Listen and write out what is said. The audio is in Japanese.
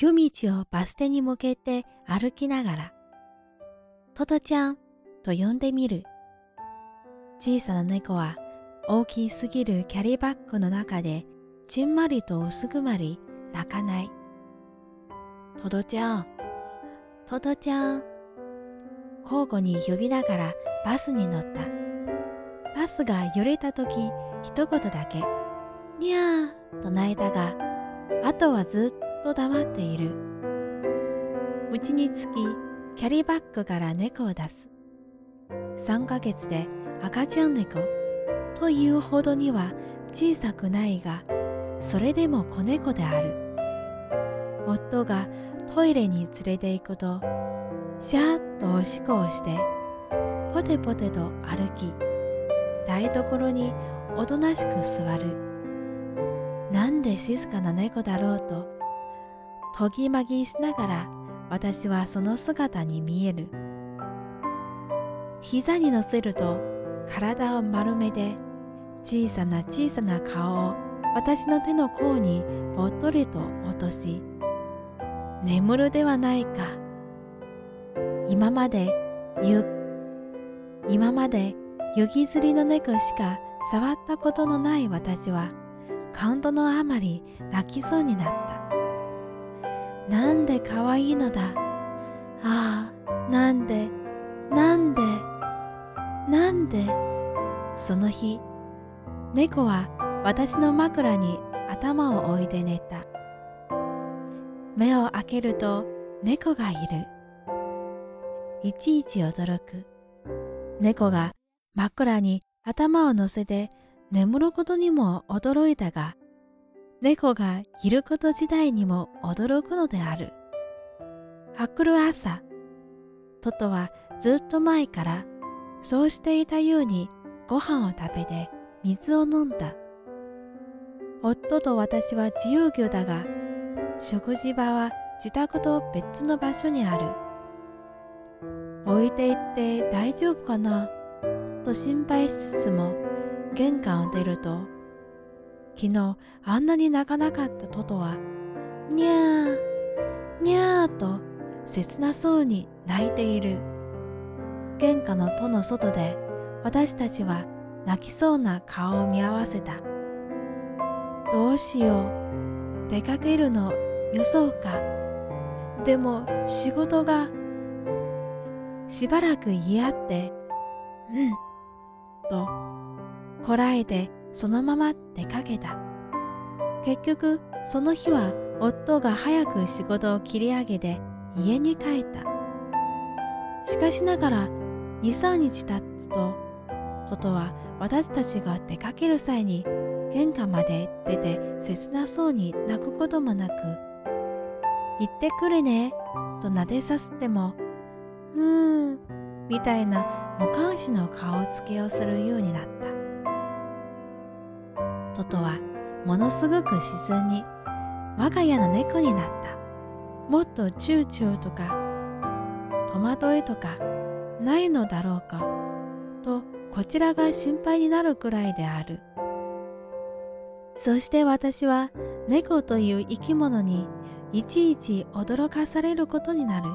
夜道をバス停に向けて歩きながら、トトちゃんと呼んでみる。小さな猫は大きすぎるキャリーバッグの中でちんまりと薄くまり泣かない。トドちゃん、トドちゃん。交互に呼びながらバスに乗った。バスが揺れた時、一言だけ、にゃーと泣いたが、あとはずっとと黙っている。うちにつき、キャリーバッグから猫を出す。3ヶ月で赤ちゃん猫というほどには小さくないが、それでも子猫である。夫がトイレに連れて行くと、シャーッとおしこをして、ポテポテと歩き、台所におとなしく座る。なんで静かな猫だろうと、とぎまぎしながら私はその姿に見える。膝に乗せると体を丸めで小さな小さな顔を私の手の甲にぽっとりと落とし、眠るではないか。今までゆ、今まで雪吊りの猫しか触ったことのない私は、感動のあまり泣きそうになった。なんで可愛いのだ?ああ、なんで、なんで、なんで?その日、猫は私の枕に頭を置いて寝た。目を開けると猫がいる。いちいち驚く。猫が枕に頭を乗せて眠ることにも驚いたが、猫がいること自体にも驚くのである。あくる朝、トトはずっと前からそうしていたようにご飯を食べて水を飲んだ。夫と私は自由業だが、食事場は自宅と別の場所にある。置いていって大丈夫かな？と心配しつつも玄関を出ると、昨日あんなに泣かなかったトトは、にゃー、にゃーと切なそうに泣いている。玄関の戸の外で私たちは泣きそうな顔を見合わせた。どうしよう。出かけるのよそうか。でも仕事が。しばらく言い合って、うん、とこらえてそのまま出かけた。結局その日は夫が早く仕事を切り上げて家に帰った。しかしながら2、3日経つと、トトは私たちが出かける際に玄関まで出て切なそうに泣くこともなく、行ってくるね、と撫でさせても、うーん、みたいな無関心の顔つけをするようになった。トトはものすごく自然に我が家の猫になった。もっとチューチューとか戸惑いとかないのだろうかとこちらが心配になるくらいである。そして私は猫という生き物にいちいち驚かされることになる。